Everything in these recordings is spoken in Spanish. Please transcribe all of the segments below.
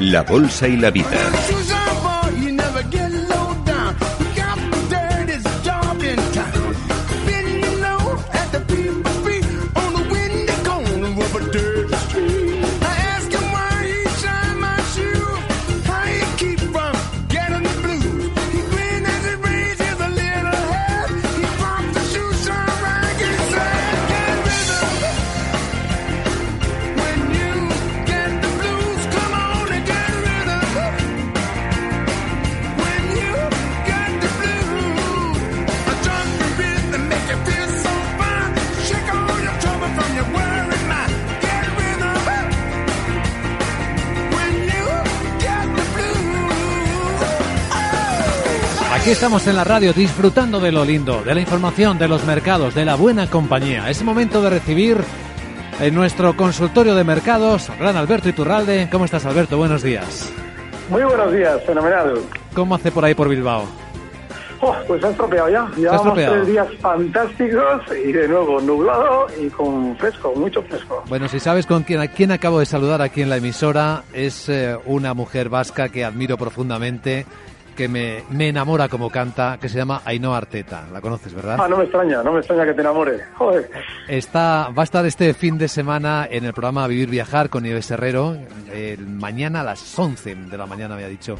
la Bolsa y la Vida. Estamos en la radio disfrutando de lo lindo, de la información, de los mercados, de la buena compañía. Es momento de recibir en nuestro consultorio de mercados, gran Alberto Iturralde. ¿Cómo estás, Alberto? Buenos días. Muy buenos días, fenomenal. ¿Cómo hace por ahí por Bilbao? Oh, pues se ha estropeado ya. Llevamos tres días fantásticos y de nuevo nublado y con fresco, mucho fresco. Bueno, si sabes con quién, a quién acabo de saludar aquí en la emisora, es eh, una mujer vasca que admiro profundamente que me, me, enamora como canta, que se llama Ainhoa Arteta. La conoces, ¿verdad? Ah, no me extraña, no me extraña que te enamore. Joder. Está, va a estar este fin de semana en el programa Vivir Viajar con Nieves Herrero. Mañana a las 11 de la mañana me ha dicho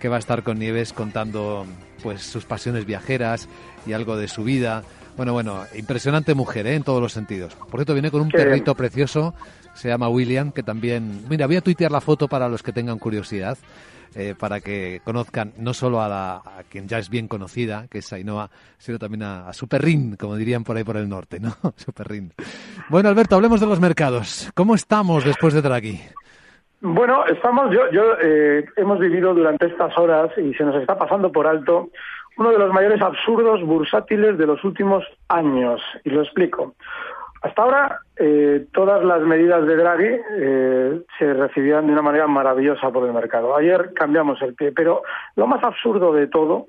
que va a estar con Nieves contando pues sus pasiones viajeras y algo de su vida. Bueno, bueno, impresionante mujer, ¿eh? en todos los sentidos. Por cierto, viene con un Qué perrito precioso, se llama William, que también... Mira, voy a tuitear la foto para los que tengan curiosidad. Eh, para que conozcan no solo a, la, a, quien ya es bien conocida, que es Ainhoa, sino también a, a como dirían por ahí por el norte, ¿no? su perrín. Bueno, Alberto, hablemos de los mercados. ¿Cómo estamos después de estar aquí? Bueno, estamos, yo, yo eh, hemos vivido durante estas horas y se nos está pasando por alto uno de los mayores absurdos bursátiles de los últimos años. Y lo explico. Hasta ahora, eh, todas las medidas de Draghi eh, se recibían de una manera maravillosa por el mercado. Ayer cambiamos el pie, pero lo más absurdo de todo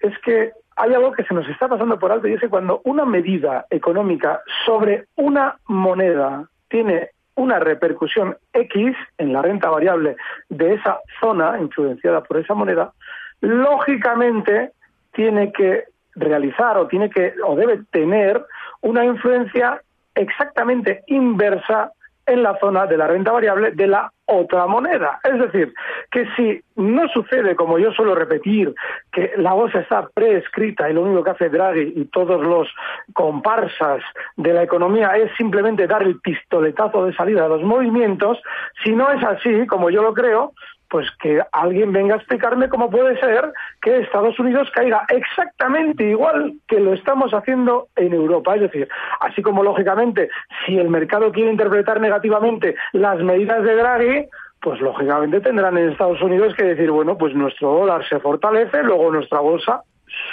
es que hay algo que se nos está pasando por alto y es que cuando una medida económica sobre una moneda tiene una repercusión X en la renta variable de esa zona influenciada por esa moneda, lógicamente tiene que realizar o tiene que o debe tener una influencia exactamente inversa en la zona de la renta variable de la otra moneda. Es decir, que si no sucede, como yo suelo repetir, que la bolsa está prescrita y lo único que hace Draghi y todos los comparsas de la economía es simplemente dar el pistoletazo de salida a los movimientos, si no es así, como yo lo creo, pues que alguien venga a explicarme cómo puede ser que Estados Unidos caiga exactamente igual que lo estamos haciendo en Europa. Es decir, así como lógicamente, si el mercado quiere interpretar negativamente las medidas de Draghi, pues lógicamente tendrán en Estados Unidos que decir, bueno, pues nuestro dólar se fortalece, luego nuestra bolsa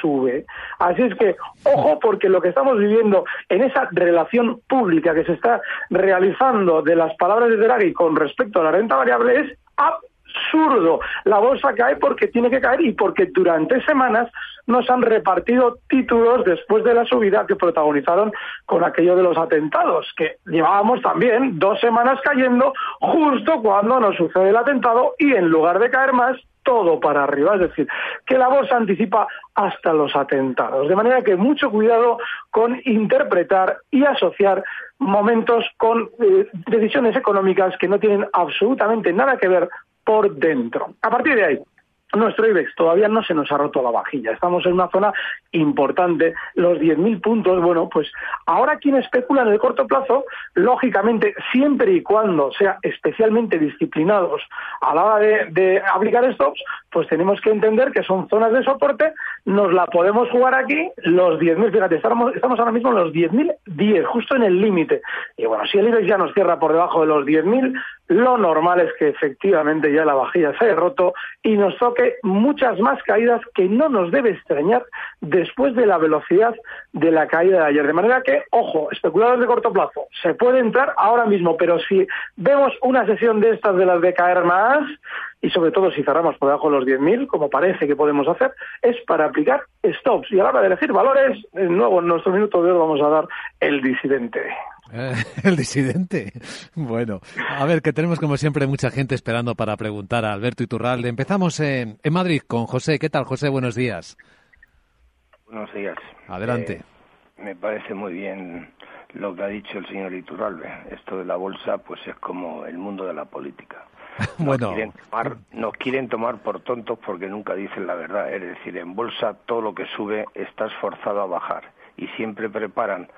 sube. Así es que, ojo, porque lo que estamos viviendo en esa relación pública que se está realizando de las palabras de Draghi con respecto a la renta variable es absurdo. La bolsa cae porque tiene que caer y porque durante semanas nos han repartido títulos después de la subida que protagonizaron con aquello de los atentados, que llevábamos también dos semanas cayendo justo cuando nos sucede el atentado y en lugar de caer más, todo para arriba, es decir, que la bolsa anticipa hasta los atentados. De manera que mucho cuidado con interpretar y asociar momentos con eh, decisiones económicas que no tienen absolutamente nada que ver por dentro. A partir de ahí, nuestro IBEX todavía no se nos ha roto la vajilla. Estamos en una zona importante. Los 10.000 puntos, bueno, pues ahora quien especula en el corto plazo, lógicamente, siempre y cuando sea especialmente disciplinados a la hora de, aplicar stops, pues tenemos que entender que son zonas de soporte, nos la podemos jugar aquí, los 10.000, fíjate, estamos, ahora mismo en los 10.010, justo en el límite. Y bueno, si el IBEX ya nos cierra por debajo de los 10.000, lo normal es que efectivamente ya la vajilla se haya roto y nos toque muchas más caídas que no nos debe extrañar después de la velocidad de la caída de ayer. De manera que, ojo, especuladores de corto plazo, se puede entrar ahora mismo, pero si vemos una sesión de estas de las de caer más, y sobre todo si cerramos por debajo de los 10.000, como parece que podemos hacer, es para aplicar stops. Y a la hora de elegir valores, nuevo en nuestro minuto de hoy vamos a dar el disidente. Eh, el disidente. Bueno, a ver, que tenemos como siempre mucha gente esperando para preguntar a Alberto Iturralde. Empezamos en, en Madrid con José. ¿Qué tal, José? Buenos días. Buenos días. Adelante. Eh, me parece muy bien lo que ha dicho el señor Iturralde. Esto de la bolsa, pues es como el mundo de la política. bueno. nos quieren tomar por tontos porque nunca dicen la verdad. Es decir, en bolsa todo lo que sube está esforzado a bajar y siempre preparan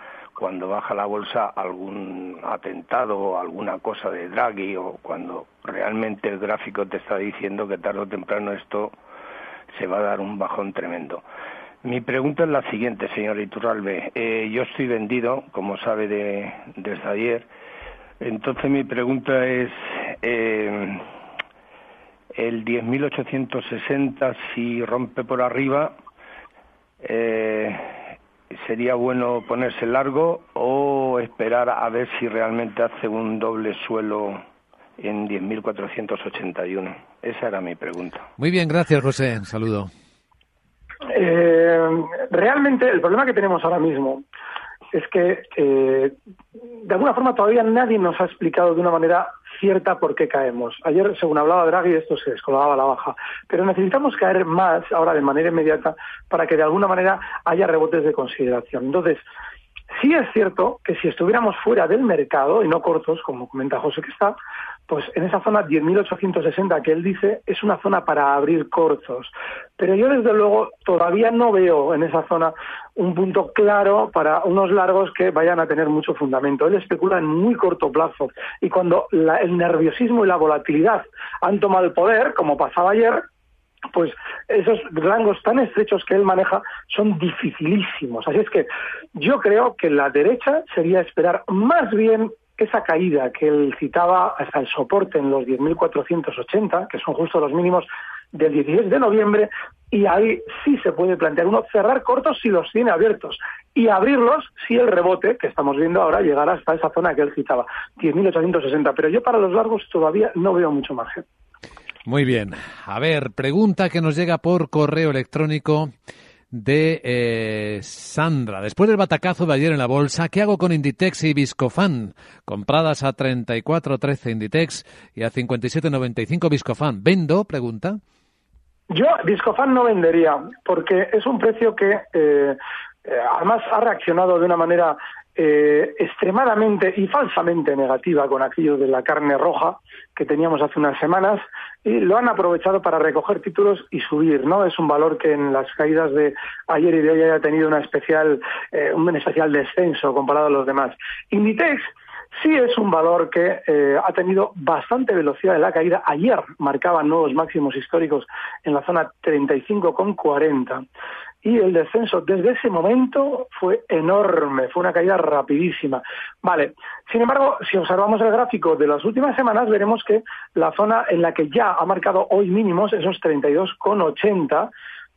cuando baja la bolsa algún atentado o alguna cosa de Draghi o cuando realmente el gráfico te está diciendo que tarde o temprano esto se va a dar un bajón tremendo. Mi pregunta es la siguiente, señor Iturralbe. Eh, yo estoy vendido, como sabe de, desde ayer. Entonces mi pregunta es, eh, el 10.860 si rompe por arriba, eh, sería bueno ponerse largo o esperar a ver si realmente hace un doble suelo en 10.481? Esa era mi pregunta. Muy bien, gracias José. Un saludo. Eh, realmente el problema que tenemos ahora mismo es que eh, de alguna forma todavía nadie nos ha explicado de una manera cierta por qué caemos. Ayer, según hablaba Draghi, esto se descolgaba a la baja. Pero necesitamos caer más ahora de manera inmediata para que de alguna manera haya rebotes de consideración. Entonces, sí es cierto que si estuviéramos fuera del mercado y no cortos, como comenta José que está, pues en esa zona 10.860 que él dice es una zona para abrir cortos. Pero yo desde luego todavía no veo en esa zona un punto claro para unos largos que vayan a tener mucho fundamento. Él especula en muy corto plazo y cuando el nerviosismo y la volatilidad han tomado el poder, como pasaba ayer, pues esos rangos tan estrechos que él maneja son dificilísimos. Así es que yo creo que la derecha sería esperar más bien esa caída que él citaba hasta el soporte en los 10.480, que son justo los mínimos del 16 de noviembre, y ahí sí se puede plantear uno cerrar cortos si los tiene abiertos y abrirlos si el rebote que estamos viendo ahora llegará hasta esa zona que él citaba, 10.860. Pero yo para los largos todavía no veo mucho margen. Muy bien. A ver, pregunta que nos llega por correo electrónico de eh, Sandra. Después del batacazo de ayer en la bolsa, ¿qué hago con Inditex y Viscofan? Compradas a 34.13 Inditex y a 57.95 Viscofan. ¿Vendo? Pregunta. Yo Viscofan no vendería porque es un precio que eh, eh, además ha reaccionado de una manera eh, extremadamente y falsamente negativa con aquello de la carne roja que teníamos hace unas semanas y lo han aprovechado para recoger títulos y subir, ¿no? Es un valor que en las caídas de ayer y de hoy haya tenido una especial, eh, un especial descenso comparado a los demás. Inditex sí es un valor que eh, ha tenido bastante velocidad en la caída. Ayer marcaba nuevos máximos históricos en la zona 35,40 y el descenso desde ese momento fue enorme, fue una caída rapidísima. Vale, sin embargo, si observamos el gráfico de las últimas semanas, veremos que la zona en la que ya ha marcado hoy mínimos, esos 32,80,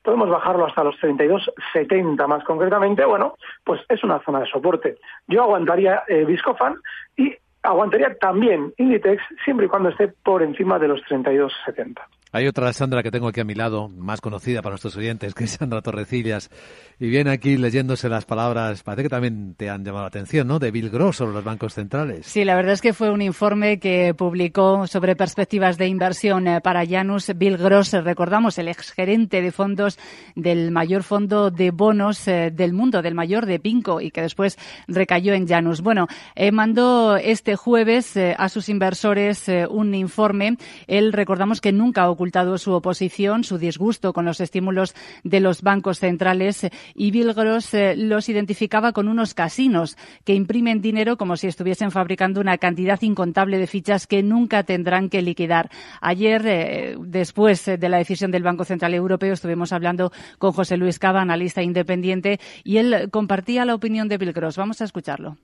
podemos bajarlo hasta los 32,70 más concretamente, bueno, pues es una zona de soporte. Yo aguantaría eh, Viscofan y aguantaría también Inditex siempre y cuando esté por encima de los 32,70. Hay otra Sandra que tengo aquí a mi lado, más conocida para nuestros oyentes, que es Sandra Torrecillas, y viene aquí leyéndose las palabras, parece que también te han llamado la atención, ¿no?, de Bill Gross sobre los bancos centrales. Sí, la verdad es que fue un informe que publicó sobre perspectivas de inversión eh, para Janus Bill Gross, recordamos, el exgerente de fondos del mayor fondo de bonos eh, del mundo, del mayor de Pinco, y que después recayó en Janus. Bueno, eh, mandó este jueves a sus inversores un informe. Él, recordamos que nunca ocurrió ocultado su oposición, su disgusto con los estímulos de los bancos centrales y Bill Gross eh, los identificaba con unos casinos que imprimen dinero como si estuviesen fabricando una cantidad incontable de fichas que nunca tendrán que liquidar. Ayer, eh, después de la decisión del Banco Central Europeo, estuvimos hablando con José Luis Cava, analista independiente, y él compartía la opinión de Bill Gross. Vamos a escucharlo.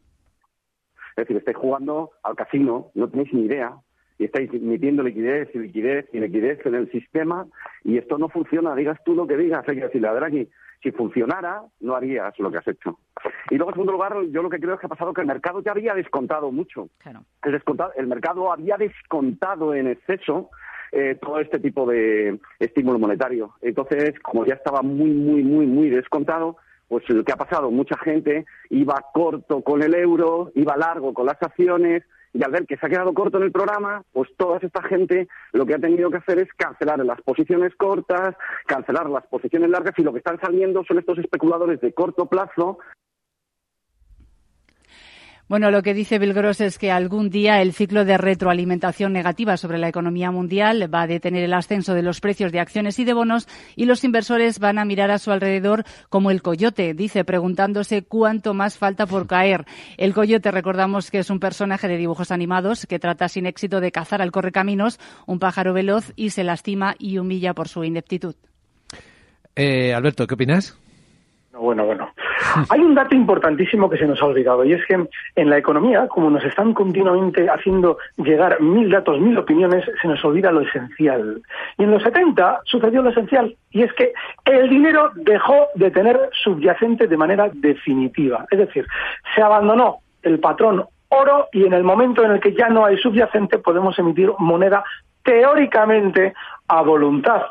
Es decir, estáis jugando al casino, no tenéis ni idea, y estáis metiendo liquidez y liquidez y liquidez en el sistema, y esto no funciona, digas tú lo que digas. Hay que decirle a Draghi, si funcionara, no harías lo que has hecho. Y luego, en segundo lugar, yo lo que creo es que ha pasado que el mercado ya había descontado mucho. El, descontado, el mercado había descontado en exceso eh, todo este tipo de estímulo monetario. Entonces, como ya estaba muy, muy, muy, muy descontado, pues lo que ha pasado, mucha gente iba corto con el euro, iba largo con las acciones, y al ver que se ha quedado corto en el programa, pues toda esta gente lo que ha tenido que hacer es cancelar las posiciones cortas, cancelar las posiciones largas, y lo que están saliendo son estos especuladores de corto plazo bueno, lo que dice Bill Gross es que algún día el ciclo de retroalimentación negativa sobre la economía mundial va a detener el ascenso de los precios de acciones y de bonos y los inversores van a mirar a su alrededor como el coyote, dice, preguntándose cuánto más falta por caer. El coyote, recordamos que es un personaje de dibujos animados que trata sin éxito de cazar al correcaminos, un pájaro veloz, y se lastima y humilla por su ineptitud. Eh, Alberto, ¿qué opinas? Bueno, bueno. Hay un dato importantísimo que se nos ha olvidado y es que en la economía, como nos están continuamente haciendo llegar mil datos, mil opiniones, se nos olvida lo esencial. Y en los 70 sucedió lo esencial y es que el dinero dejó de tener subyacente de manera definitiva. Es decir, se abandonó el patrón oro y en el momento en el que ya no hay subyacente podemos emitir moneda teóricamente a voluntad.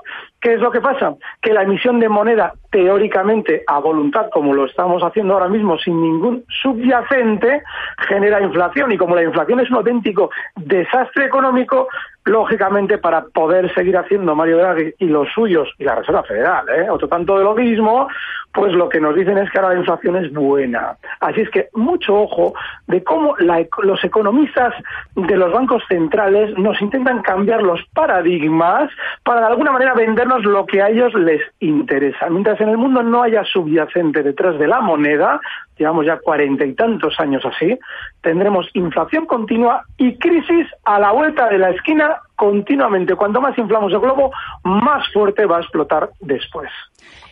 ¿Qué es lo que pasa? Que la emisión de moneda teóricamente a voluntad, como lo estamos haciendo ahora mismo, sin ningún subyacente, genera inflación. Y como la inflación es un auténtico desastre económico, lógicamente para poder seguir haciendo Mario Draghi y los suyos y la Reserva Federal, ¿eh? otro tanto de lo mismo, pues lo que nos dicen es que ahora la inflación es buena. Así es que mucho ojo de cómo los economistas de los bancos centrales nos intentan cambiar los paradigmas para de alguna manera lo que a ellos les interesa. Mientras en el mundo no haya subyacente detrás de la moneda, llevamos ya cuarenta y tantos años así, tendremos inflación continua y crisis a la vuelta de la esquina continuamente. Cuanto más inflamos el globo, más fuerte va a explotar después.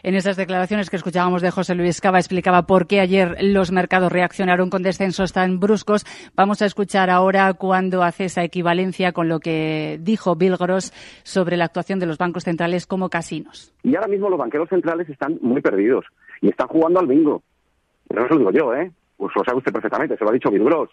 En esas declaraciones que escuchábamos de José Luis Cava explicaba por qué ayer los mercados reaccionaron con descensos tan bruscos. Vamos a escuchar ahora cuando hace esa equivalencia con lo que dijo Bill Gross sobre la actuación de los bancos centrales como casinos. Y ahora mismo los banqueros centrales están muy perdidos y están jugando al bingo. Pero no se lo digo yo, ¿eh? Pues lo sabe usted perfectamente, se lo ha dicho Bill Gross.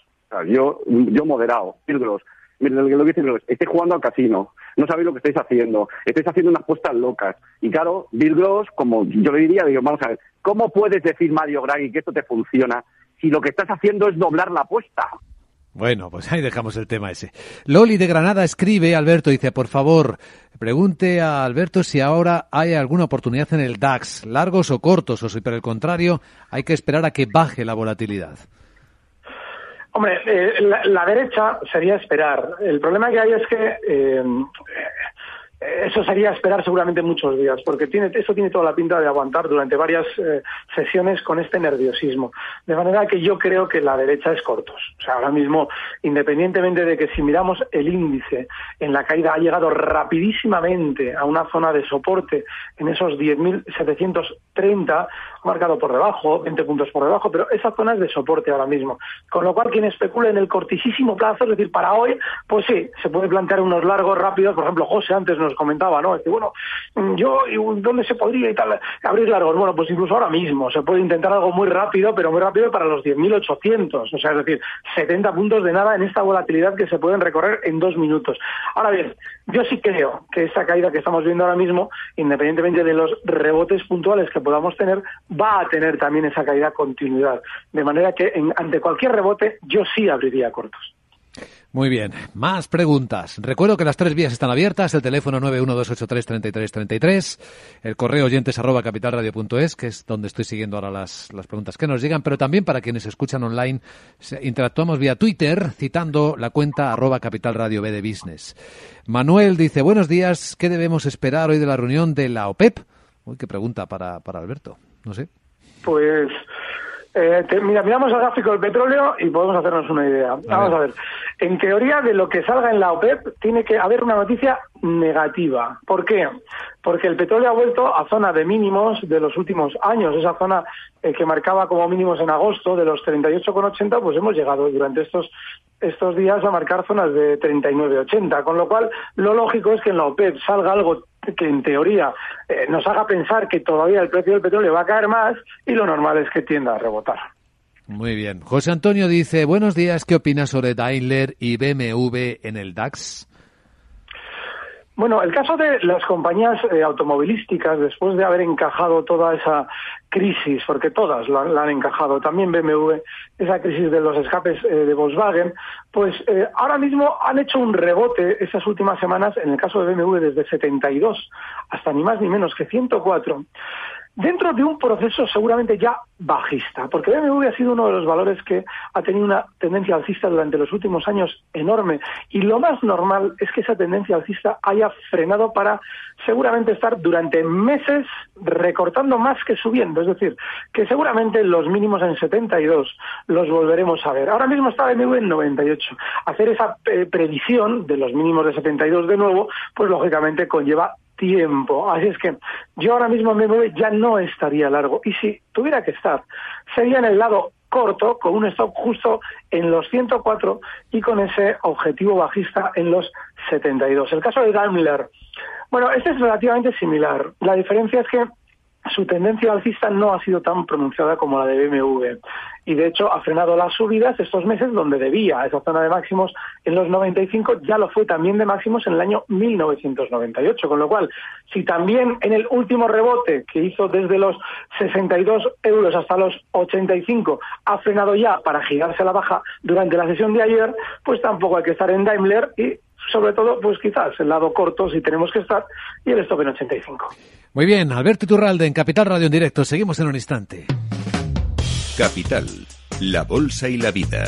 yo, yo moderado, Bill Gross lo que jugando al casino, no sabéis lo que estáis haciendo, estáis haciendo unas apuestas locas. Y claro, Bill Gross, como yo le diría, digo, vamos a ver, ¿cómo puedes decir, Mario Draghi, que esto te funciona si lo que estás haciendo es doblar la apuesta? Bueno, pues ahí dejamos el tema ese. Loli de Granada escribe, Alberto dice, por favor, pregunte a Alberto si ahora hay alguna oportunidad en el DAX, largos o cortos, o si por el contrario hay que esperar a que baje la volatilidad. Hombre, eh, la, derecha sería esperar. El problema que hay es que eh, eso sería esperar seguramente muchos días, porque tiene, eso tiene toda la pinta de aguantar durante varias eh, sesiones con este nerviosismo. De manera que yo creo que la derecha es cortos. O sea, ahora mismo, independientemente de que si miramos el índice en la caída ha llegado rapidísimamente a una zona de soporte en esos 10.730, marcado por debajo, 20 puntos por debajo, pero esa zona es de soporte ahora mismo. Con lo cual, quien especule en el cortísimo plazo, es decir, para hoy, pues sí, se puede plantear unos largos rápidos. Por ejemplo, José antes nos comentaba, ¿no? Es bueno, yo, ¿dónde se podría y tal abrir largos? Bueno, pues incluso ahora mismo se puede intentar algo muy rápido, pero muy rápido para los 10.800, o sea, es decir, 70 puntos de nada en esta volatilidad que se pueden recorrer en dos minutos. Ahora bien, yo sí creo que esta caída que estamos viendo ahora mismo, independientemente de los rebotes puntuales que podamos tener, va a tener también esa caída continuidad. De manera que ante cualquier rebote yo sí abriría cortos. Muy bien, más preguntas. Recuerdo que las tres vías están abiertas, el teléfono 912833333, el correo oyentes arroba capitalradio.es, que es donde estoy siguiendo ahora las, las preguntas que nos llegan, pero también para quienes escuchan online, interactuamos vía Twitter citando la cuenta arroba capitalradio B de Business. Manuel dice, buenos días, ¿qué debemos esperar hoy de la reunión de la OPEP? Uy, qué pregunta para, para Alberto, no sé. Pues eh, mira, miramos el gráfico del petróleo y podemos hacernos una idea. Vamos a ver. En teoría, de lo que salga en la OPEP, tiene que haber una noticia negativa. ¿Por qué? Porque el petróleo ha vuelto a zona de mínimos de los últimos años. Esa zona eh, que marcaba como mínimos en agosto de los 38,80, pues hemos llegado durante estos estos días a marcar zonas de 39,80. Con lo cual, lo lógico es que en la OPEP salga algo que en teoría eh, nos haga pensar que todavía el precio del petróleo va a caer más y lo normal es que tienda a rebotar. Muy bien. José Antonio dice, buenos días, ¿qué opinas sobre Daimler y BMW en el DAX? Bueno, el caso de las compañías eh, automovilísticas, después de haber encajado toda esa crisis, porque todas la, han encajado, también BMW, esa crisis de los escapes eh, de Volkswagen, pues eh, ahora mismo han hecho un rebote esas últimas semanas, en el caso de BMW desde 72 hasta ni más ni menos que 104 dentro de un proceso seguramente ya bajista, porque BMW ha sido uno de los valores que ha tenido una tendencia alcista durante los últimos años enorme y lo más normal es que esa tendencia alcista haya frenado para seguramente estar durante meses recortando más que subiendo, es decir, que seguramente los mínimos en 72 los volveremos a ver. Ahora mismo está BMW en 98. Hacer esa eh, previsión de los mínimos de 72 de nuevo, pues lógicamente conlleva tiempo. Así es que yo ahora mismo me voy, ya no estaría largo. Y si tuviera que estar, sería en el lado corto, con un stop justo en los 104 y con ese objetivo bajista en los 72. El caso de Daimler, bueno, este es relativamente similar. La diferencia es que su tendencia alcista no ha sido tan pronunciada como la de BMW y de hecho ha frenado las subidas estos meses donde debía esa zona de máximos en los 95 ya lo fue también de máximos en el año 1998 con lo cual si también en el último rebote que hizo desde los 62 euros hasta los 85 ha frenado ya para girarse a la baja durante la sesión de ayer pues tampoco hay que estar en Daimler y sobre todo, pues quizás el lado corto, si tenemos que estar, y el stop en 85. Muy bien, Alberto Turralde en Capital Radio en directo. Seguimos en un instante. Capital, la bolsa y la vida.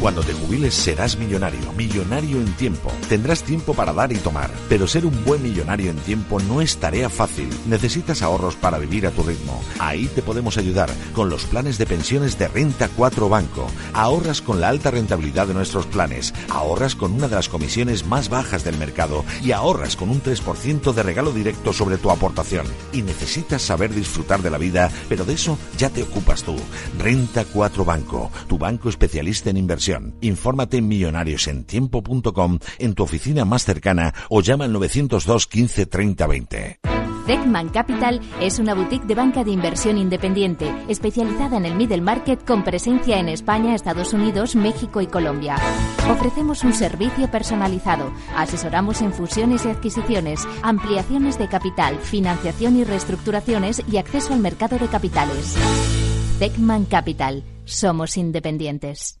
Cuando te jubiles serás millonario, millonario en tiempo. Tendrás tiempo para dar y tomar, pero ser un buen millonario en tiempo no es tarea fácil. Necesitas ahorros para vivir a tu ritmo. Ahí te podemos ayudar con los planes de pensiones de Renta 4 Banco. Ahorras con la alta rentabilidad de nuestros planes, ahorras con una de las comisiones más bajas del mercado y ahorras con un 3% de regalo directo sobre tu aportación. Y necesitas saber disfrutar de la vida, pero de eso ya te ocupas tú. Renta 4 Banco, tu banco especialista en inversión Infórmate en millonariosentiempo.com en tu oficina más cercana o llama al 902 15 30 20. Techman Capital es una boutique de banca de inversión independiente, especializada en el middle market con presencia en España, Estados Unidos, México y Colombia. Ofrecemos un servicio personalizado, asesoramos en fusiones y adquisiciones, ampliaciones de capital, financiación y reestructuraciones y acceso al mercado de capitales. Techman Capital. Somos independientes.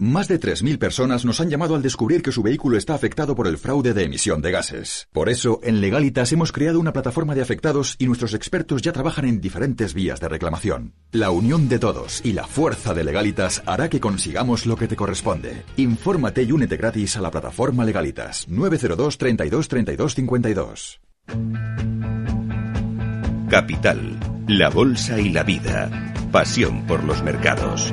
Más de 3.000 personas nos han llamado al descubrir que su vehículo está afectado por el fraude de emisión de gases. Por eso, en Legalitas hemos creado una plataforma de afectados y nuestros expertos ya trabajan en diferentes vías de reclamación. La unión de todos y la fuerza de Legalitas hará que consigamos lo que te corresponde. Infórmate y únete gratis a la plataforma Legalitas 902 32 32 52. Capital, la bolsa y la vida. Pasión por los mercados.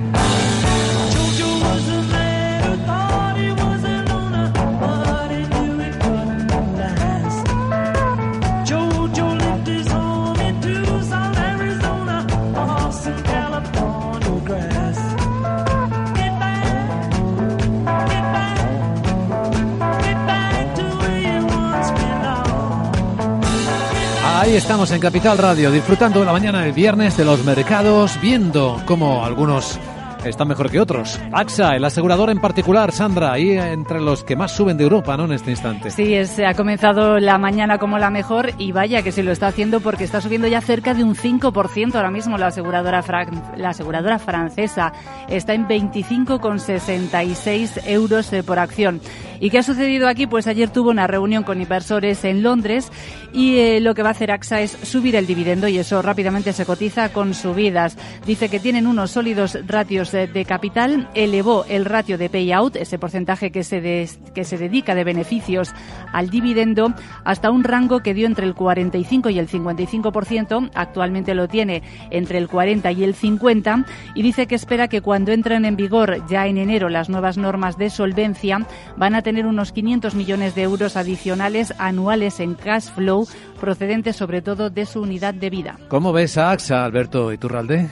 Estamos en Capital Radio, disfrutando de la mañana del viernes de los mercados, viendo cómo algunos están mejor que otros. AXA, el asegurador en particular, Sandra, ahí entre los que más suben de Europa, ¿no? En este instante. Sí, es, ha comenzado la mañana como la mejor y vaya que se lo está haciendo porque está subiendo ya cerca de un 5% ahora mismo la aseguradora, la aseguradora francesa. Está en 25,66 euros eh, por acción. ¿Y qué ha sucedido aquí? Pues ayer tuvo una reunión con inversores en Londres y eh, lo que va a hacer AXA es subir el dividendo y eso rápidamente se cotiza con subidas. Dice que tienen unos sólidos ratios de, capital, elevó el ratio de payout, ese porcentaje que se, que se dedica de beneficios al dividendo, hasta un rango que dio entre el 45 y el 55%, actualmente lo tiene entre el 40 y el 50 y dice que espera que cuando entren en vigor ya en enero las nuevas normas de solvencia van a tener unos 500 millones de euros adicionales anuales en cash flow procedentes sobre todo de su unidad de vida. ¿Cómo ves a AXA, Alberto Iturralde?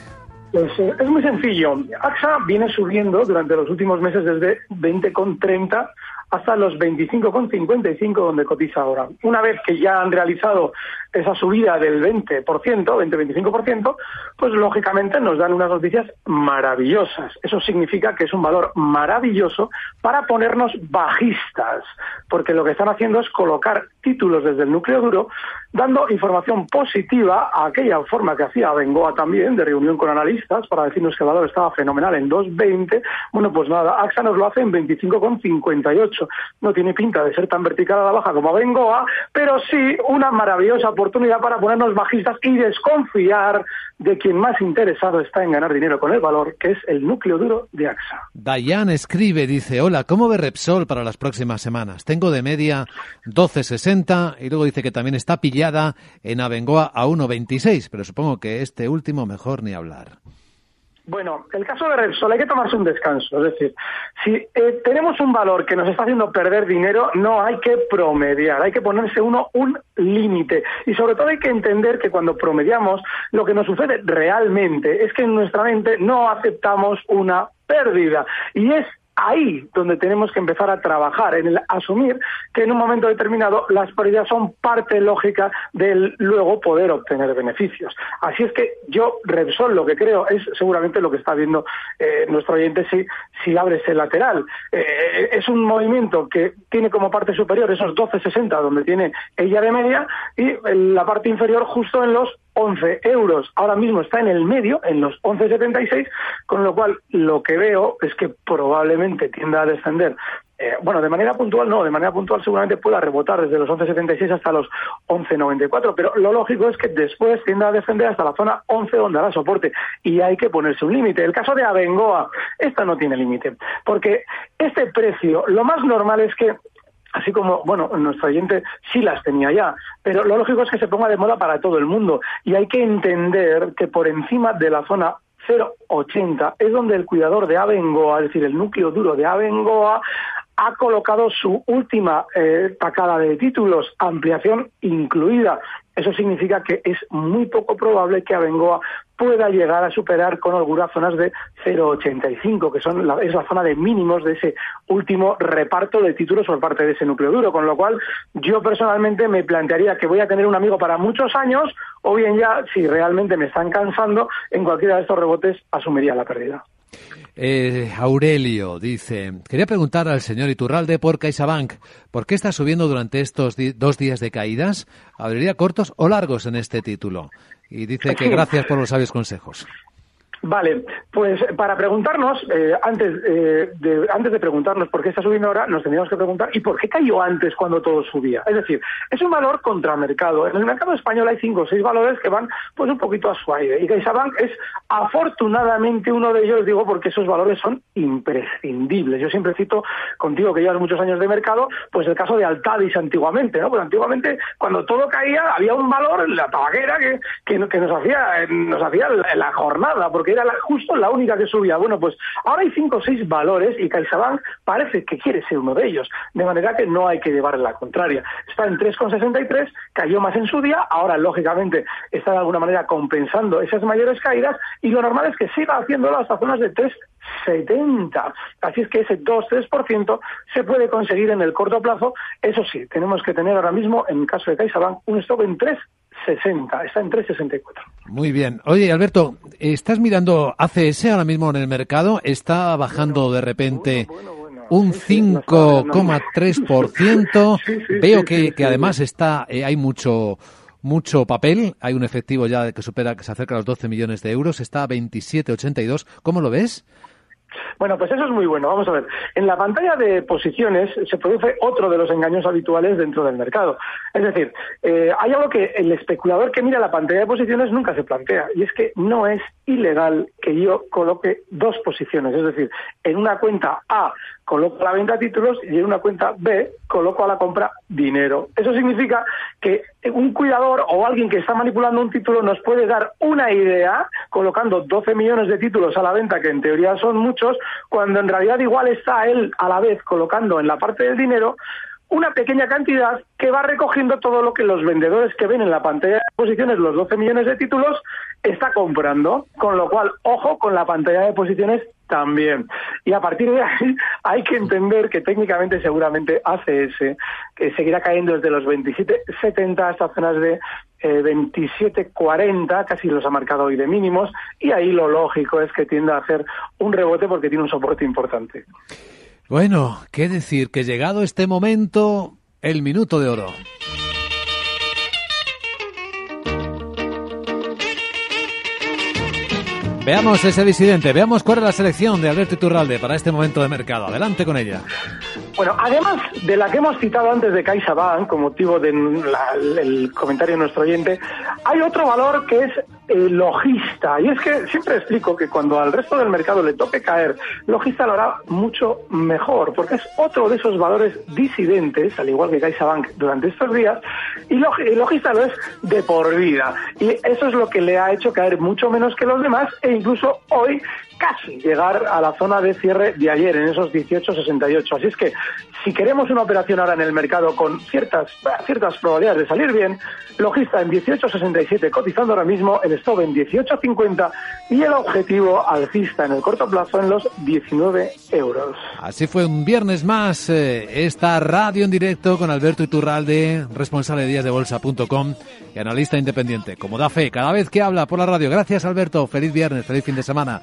Pues eh, es muy sencillo. AXA viene subiendo durante los últimos meses desde 20,30 hasta los 25,55 donde cotiza ahora. Una vez que ya han realizado esa subida del 20%, 20-25%, pues lógicamente nos dan unas noticias maravillosas. Eso significa que es un valor maravilloso para ponernos bajistas, porque lo que están haciendo es colocar títulos desde el núcleo duro, dando información positiva a aquella forma que hacía Bengoa también, de reunión con analistas, para decirnos que el valor estaba fenomenal en 2,20. Bueno, pues nada, AXA nos lo hace en 25,58. No tiene pinta de ser tan vertical a la baja como Bengoa, pero sí una maravillosa oportunidad para ponernos bajistas y desconfiar de quien más interesado está en ganar dinero con el valor, que es el núcleo duro de AXA. Dayan escribe, dice, hola, ¿cómo ve Repsol para las próximas semanas? Tengo de media 12.60 y luego dice que también está en Abengoa a 1.26, pero supongo que este último mejor ni hablar. Bueno, el caso de Repsol hay que tomarse un descanso. Es decir, si eh, tenemos un valor que nos está haciendo perder dinero, no hay que promediar, hay que ponerse uno un límite. Y sobre todo hay que entender que cuando promediamos, lo que nos sucede realmente es que en nuestra mente no aceptamos una pérdida. Y es ahí donde tenemos que empezar a trabajar, en el asumir que en un momento determinado las pérdidas son parte lógica del luego poder obtener beneficios. Así es que yo, Repsol, lo que creo es seguramente lo que está viendo eh, nuestro oyente si, si abre ese lateral. Eh, es un movimiento que tiene como parte superior esos 12.60 donde tiene ella de media y la parte inferior justo en los 11 euros. Ahora mismo está en el medio, en los 11,76, con lo cual lo que veo es que probablemente tienda a descender. Eh, bueno, de manera puntual no, de manera puntual seguramente pueda rebotar desde los 11,76 hasta los 11,94, pero lo lógico es que después tienda a descender hasta la zona 11 donde hará soporte y hay que ponerse un límite. El caso de Abengoa, esta no tiene límite, porque este precio, lo más normal es que así como, bueno, nuestro oyente sí las tenía ya, pero lo lógico es que se ponga de moda para todo el mundo. Y hay que entender que por encima de la zona 0,80 es donde el cuidador de Abengoa, es decir, el núcleo duro de Abengoa, ha colocado su última eh, tacada de títulos, ampliación incluida. Eso significa que es muy poco probable que Abengoa pueda llegar a superar con holgura zonas de 0,85, que son la, es la zona de mínimos de ese último reparto de títulos por parte de ese núcleo duro. Con lo cual, yo personalmente me plantearía que voy a tener un amigo para muchos años, o bien ya, si realmente me están cansando, en cualquiera de estos rebotes asumiría la pérdida. Eh, Aurelio dice, quería preguntar al señor Iturralde por CaixaBank, ¿por qué está subiendo durante estos dos días de caídas? ¿Habría cortos o largos en este título? Y dice que gracias por los sabios consejos. Vale, pues para preguntarnos, eh, antes, eh, de, antes de preguntarnos por qué está subiendo ahora, nos tendríamos que preguntar ¿y por qué cayó antes cuando todo subía? Es decir, es un valor contramercado. En el mercado español hay cinco o seis valores que van pues un poquito a su aire. Y CaixaBank es afortunadamente uno de ellos, digo, porque esos valores son imprescindibles. Yo siempre cito contigo que llevas muchos años de mercado, pues el caso de Altadis antiguamente, ¿no? Pues antiguamente cuando todo caía había un valor, la tabaquera, que, que, nos hacía, nos hacía la jornada, porque era justo la única que subía. Bueno, pues ahora hay cinco o seis valores y CaixaBank parece que quiere ser uno de ellos, de manera que no hay que llevarle la contraria. Está en 3,63, cayó más en su día, ahora lógicamente está de alguna manera compensando esas mayores caídas y lo normal es que siga haciéndolo hasta zonas de 3,70. Así es que ese 2-3% se puede conseguir en el corto plazo. Eso sí, tenemos que tener ahora mismo, en el caso de CaixaBank, un stop en 3 60, está en 3,64. Muy bien. Oye, Alberto, ¿estás mirando ACS ahora mismo en el mercado? ¿Está bajando de repente un 5,3%? Veo que, que además está, eh, hay mucho mucho papel, hay un efectivo ya que supera que se acerca a los 12 millones de euros, está a 27,82. ¿Cómo lo ves? Bueno, pues eso es muy bueno. Vamos a ver. En la pantalla de posiciones se produce otro de los engaños habituales dentro del mercado. Es decir, eh, hay algo que el especulador que mira la pantalla de posiciones nunca se plantea, y es que no es ilegal que yo coloque dos posiciones. Es decir, en una cuenta A coloco la venta títulos y en una cuenta B coloco a la compra dinero. Eso significa que un cuidador o alguien que está manipulando un título nos puede dar una idea colocando 12 millones de títulos a la venta, que en teoría son muchos, cuando en realidad igual está él a la vez colocando en la parte del dinero una pequeña cantidad que va recogiendo todo lo que los vendedores que ven en la pantalla de posiciones, los 12 millones de títulos, está comprando. Con lo cual, ojo con la pantalla de posiciones también. Y a partir de ahí hay que entender que técnicamente seguramente ACS que seguirá cayendo desde los 27.70 hasta zonas de eh, 27.40, casi los ha marcado hoy de mínimos, y ahí lo lógico es que tienda a hacer un rebote porque tiene un soporte importante. Bueno, qué decir, que llegado este momento, el minuto de oro. Veamos ese disidente, veamos cuál es la selección de Alberto Iturralde para este momento de mercado. Adelante con ella. Bueno, además de la que hemos citado antes de CaixaBank, con motivo del comentario de nuestro oyente, hay otro valor que es logista. Y es que siempre explico que cuando al resto del mercado le toque caer, logista lo hará mucho mejor, porque es otro de esos valores disidentes, al igual que CaixaBank durante estos días, y logista lo es de por vida. Y eso es lo que le ha hecho caer mucho menos que los demás e incluso hoy casi llegar a la zona de cierre de ayer, en esos 18,68. Así es que si queremos una operación ahora en el mercado con ciertas, ciertas probabilidades de salir bien, logista en 18,67, cotizando ahora mismo el stop en 18,50 y el objetivo alcista en el corto plazo en los 19 euros. Así fue un viernes más eh, esta radio en directo con Alberto Iturralde, responsable de díasdebolsa.com y analista independiente. Como da fe, cada vez que habla por la radio. Gracias Alberto, feliz viernes, feliz fin de semana.